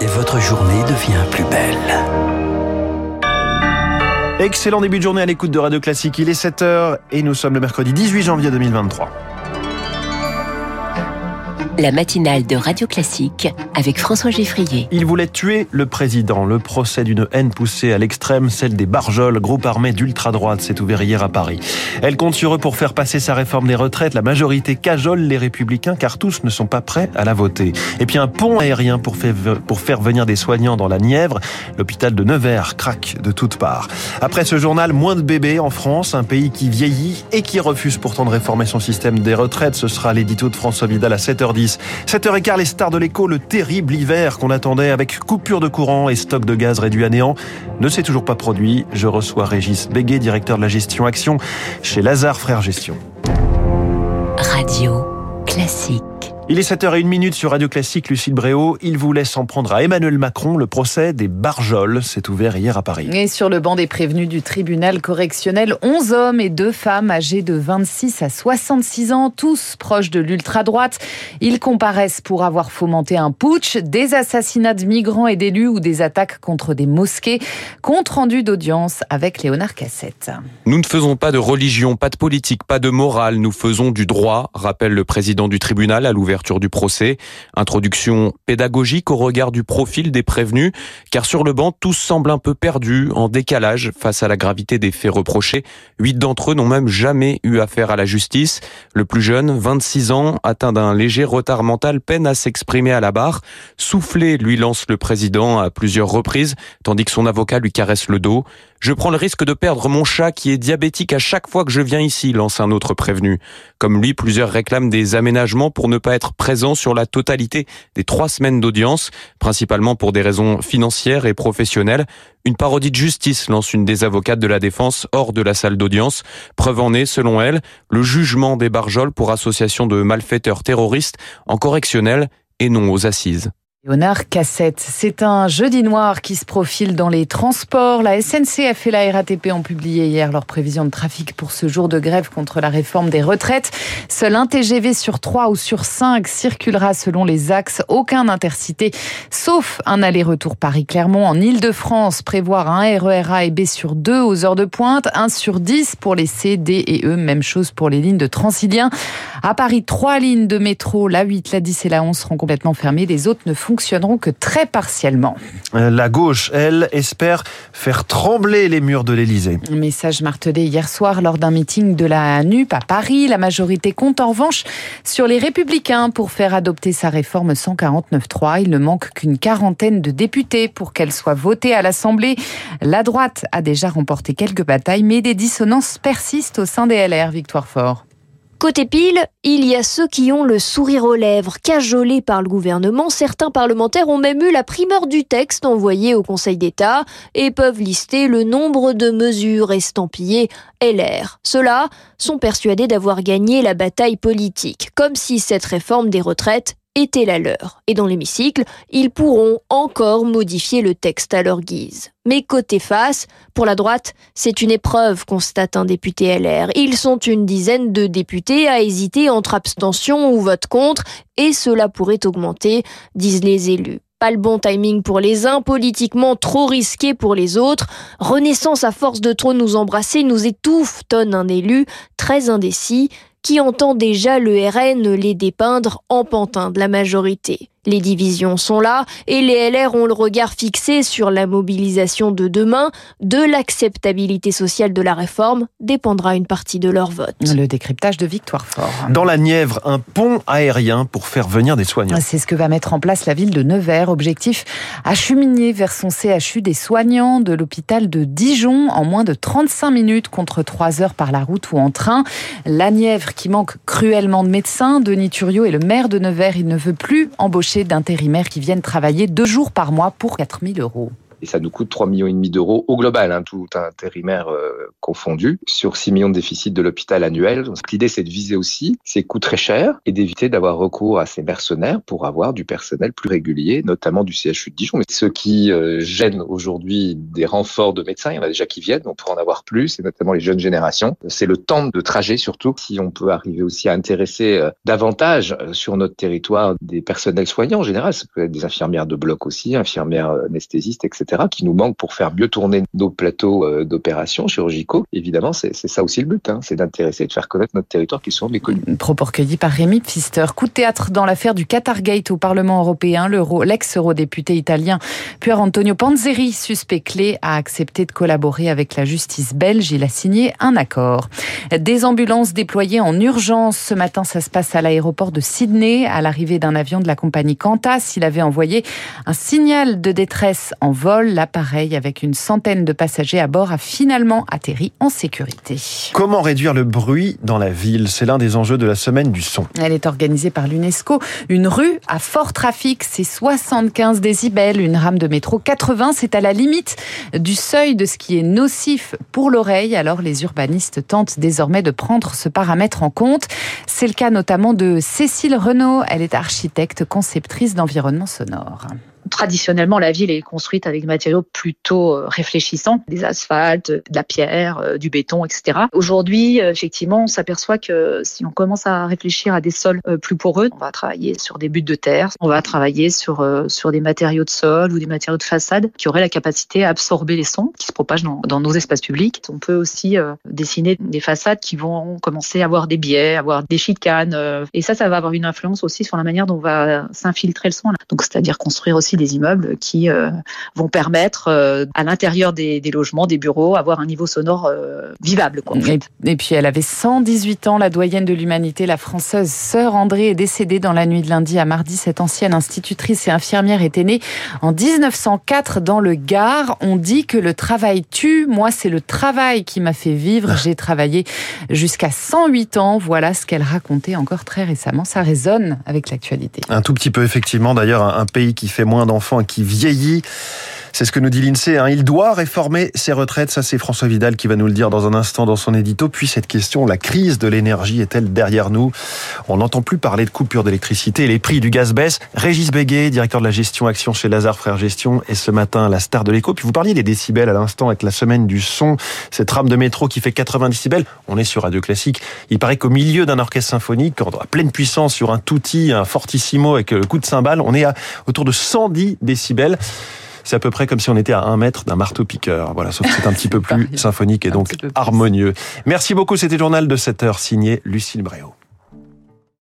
et votre journée devient plus belle. Excellent début de journée à l'écoute de Radio Classique. Il est 7h et nous sommes le mercredi 18 janvier 2023 la matinale de Radio Classique avec François Geffrier. Il voulait tuer le président. Le procès d'une haine poussée à l'extrême, celle des Barjols, groupe armé d'ultra-droite, s'est ouvert à Paris. Elle compte sur eux pour faire passer sa réforme des retraites. La majorité cajole les républicains car tous ne sont pas prêts à la voter. Et puis un pont aérien pour faire, pour faire venir des soignants dans la Nièvre. L'hôpital de Nevers craque de toutes parts. Après ce journal, moins de bébés en France, un pays qui vieillit et qui refuse pourtant de réformer son système des retraites. Ce sera l'édito de François Vidal à 7h10. 7h15, les stars de l'écho, le terrible hiver qu'on attendait avec coupure de courant et stock de gaz réduit à néant ne s'est toujours pas produit. Je reçois Régis Béguet, directeur de la gestion action chez Lazare Frères Gestion. Radio classique. Il est 7h01 sur Radio Classique, Lucille Bréau. Il voulait s'en prendre à Emmanuel Macron. Le procès des Barjols s'est ouvert hier à Paris. Et sur le banc des prévenus du tribunal correctionnel, 11 hommes et 2 femmes âgés de 26 à 66 ans, tous proches de l'ultra-droite. Ils comparaissent pour avoir fomenté un putsch, des assassinats de migrants et d'élus ou des attaques contre des mosquées. Compte rendu d'audience avec Léonard Cassette. Nous ne faisons pas de religion, pas de politique, pas de morale. Nous faisons du droit, rappelle le président du tribunal à l'ouverture du procès. Introduction pédagogique au regard du profil des prévenus, car sur le banc, tous semblent un peu perdus, en décalage face à la gravité des faits reprochés. Huit d'entre eux n'ont même jamais eu affaire à la justice. Le plus jeune, 26 ans, atteint d'un léger retard mental, peine à s'exprimer à la barre. Soufflé, lui lance le président à plusieurs reprises, tandis que son avocat lui caresse le dos. Je prends le risque de perdre mon chat qui est diabétique à chaque fois que je viens ici, lance un autre prévenu. Comme lui, plusieurs réclament des aménagements pour ne pas être présents sur la totalité des trois semaines d'audience, principalement pour des raisons financières et professionnelles. Une parodie de justice lance une des avocates de la défense hors de la salle d'audience. Preuve en est, selon elle, le jugement des Barjols pour association de malfaiteurs terroristes en correctionnel et non aux assises. Léonard Cassette, c'est un jeudi noir qui se profile dans les transports. La SNCF et la RATP ont publié hier leurs prévisions de trafic pour ce jour de grève contre la réforme des retraites. Seul un TGV sur 3 ou sur 5 circulera selon les axes, aucun intercité, sauf un aller-retour Paris-Clermont en Ile-de-France. Prévoir un RER A et B sur 2 aux heures de pointe, 1 sur 10 pour les C, D et E, même chose pour les lignes de Transilien. À Paris, trois lignes de métro, la 8, la 10 et la 11 seront complètement fermées. Les autres ne fonctionneront que très partiellement. La gauche, elle, espère faire trembler les murs de l'Élysée. Message martelé hier soir lors d'un meeting de la NUP à Paris. La majorité compte en revanche sur les Républicains pour faire adopter sa réforme 149.3. Il ne manque qu'une quarantaine de députés pour qu'elle soit votée à l'Assemblée. La droite a déjà remporté quelques batailles, mais des dissonances persistent au sein des LR. Victoire Fort. Côté pile, il y a ceux qui ont le sourire aux lèvres, cajolés par le gouvernement. Certains parlementaires ont même eu la primeur du texte envoyé au Conseil d'État et peuvent lister le nombre de mesures estampillées LR. Ceux-là sont persuadés d'avoir gagné la bataille politique, comme si cette réforme des retraites était la leur. Et dans l'hémicycle, ils pourront encore modifier le texte à leur guise. Mais côté face, pour la droite, c'est une épreuve, constate un député LR. Ils sont une dizaine de députés à hésiter entre abstention ou vote contre, et cela pourrait augmenter, disent les élus. Pas le bon timing pour les uns, politiquement trop risqué pour les autres. Renaissance à force de trop nous embrasser nous étouffe, tonne un élu, très indécis qui entend déjà le RN les dépeindre en pantin de la majorité. Les divisions sont là et les LR ont le regard fixé sur la mobilisation de demain. De l'acceptabilité sociale de la réforme dépendra une partie de leur vote. Le décryptage de Victoire Fort. Dans la Nièvre, un pont aérien pour faire venir des soignants. C'est ce que va mettre en place la ville de Nevers. Objectif acheminer vers son CHU des soignants de l'hôpital de Dijon en moins de 35 minutes contre 3 heures par la route ou en train. La Nièvre qui manque cruellement de médecins. Denis Thuriot est le maire de Nevers. Il ne veut plus embaucher d'intérimaires qui viennent travailler deux jours par mois pour 4000 euros. Et ça nous coûte 3 millions d'euros au global, hein, tout intérimaire euh, confondu, sur 6 millions de déficit de l'hôpital annuel. Donc l'idée c'est de viser aussi ces coûts très chers et d'éviter d'avoir recours à ces mercenaires pour avoir du personnel plus régulier, notamment du CHU de Dijon. Mais ce qui euh, gêne aujourd'hui des renforts de médecins, il y en a déjà qui viennent, on pourrait en avoir plus, et notamment les jeunes générations. C'est le temps de trajet surtout, si on peut arriver aussi à intéresser euh, davantage sur notre territoire des personnels soignants en général, ça peut être des infirmières de bloc aussi, infirmières anesthésistes, etc., qui nous manquent pour faire mieux tourner nos plateaux euh, d'opérations chirurgicaux. Évidemment, c'est ça aussi le but, hein, c'est d'intéresser de faire connaître notre territoire qui sont méconnus. Propos recueillis par Rémi Pfister. Coup de théâtre dans l'affaire du Qatargate au Parlement européen. L'ex-eurodéputé italien Pier Antonio Panzeri, suspect clé, a accepté de collaborer avec la justice belge. Il a signé un accord. Des ambulances déployées en urgence. Ce matin, ça se passe à l'aéroport de Sydney, à l'arrivée d'un avion de la compagnie Qantas. Il avait envoyé un signal de détresse en vol. L'appareil, avec une centaine de passagers à bord, a finalement atterri en sécurité. Comment réduire le bruit dans la ville? C'est l'un des enjeux de la semaine du son. Elle est organisée par l'UNESCO. Une rue à fort trafic, c'est 75 décibels. Une rame de métro 80, c'est à la limite du seuil de ce qui est nocif pour l'oreille. Alors les urbanistes tentent désormais de prendre ce paramètre en compte. C'est le cas notamment de Cécile Renaud. Elle est architecte, conceptrice d'environnement sonore traditionnellement, la ville est construite avec des matériaux plutôt euh, réfléchissants, des asphaltes, de la pierre, euh, du béton, etc. Aujourd'hui, euh, effectivement, on s'aperçoit que si on commence à réfléchir à des sols plus poreux, on va travailler sur des buts de terre, on va travailler sur, sur des matériaux de sol ou des matériaux de façade qui auraient la capacité à absorber les sons qui se propagent dans, nos espaces publics. On peut aussi dessiner des façades qui vont commencer à avoir des biais, avoir des chicanes. et ça, ça va avoir une influence aussi sur la manière dont on va s'infiltrer le son. Donc, c'est-à-dire construire aussi des immeubles qui euh, vont permettre euh, à l'intérieur des, logements, des bureaux, avoir un niveau sonore euh, vivable. et, puis elle avait 118 ans, la doyenne de l'humanité, la française Sœur André est décédée dans la nuit de lundi à mardi. Cette ancienne institutrice et infirmière était née en 1904 dans le Gard. On dit que le travail tue. Moi, c'est le travail qui m'a fait vivre. J'ai travaillé jusqu'à 108 ans. Voilà ce qu'elle racontait encore très récemment. Ça résonne avec l'actualité. Un tout petit peu, effectivement. D'ailleurs, un pays qui fait moins d'enfants qui vieillit. C'est ce que nous dit l'INSEE. Hein. Il doit réformer ses retraites. Ça, c'est François Vidal qui va nous le dire dans un instant dans son édito. Puis cette question, la crise de l'énergie est-elle derrière nous? On n'entend plus parler de coupure d'électricité. Les prix du gaz baissent. Régis Béguet, directeur de la gestion action chez Lazare Frères Gestion, et ce matin la star de l'écho. Puis vous parliez des décibels à l'instant avec la semaine du son. Cette rame de métro qui fait 80 décibels. On est sur Radio Classique. Il paraît qu'au milieu d'un orchestre symphonique, à pleine puissance sur un tutti, un fortissimo avec le coup de cymbale, on est à autour de 110 décibels. C'est à peu près comme si on était à un mètre d'un marteau-piqueur. Voilà, sauf que c'est un petit peu plus symphonique et donc harmonieux. Merci beaucoup. C'était le journal de 7 heures signé Lucille Bréau.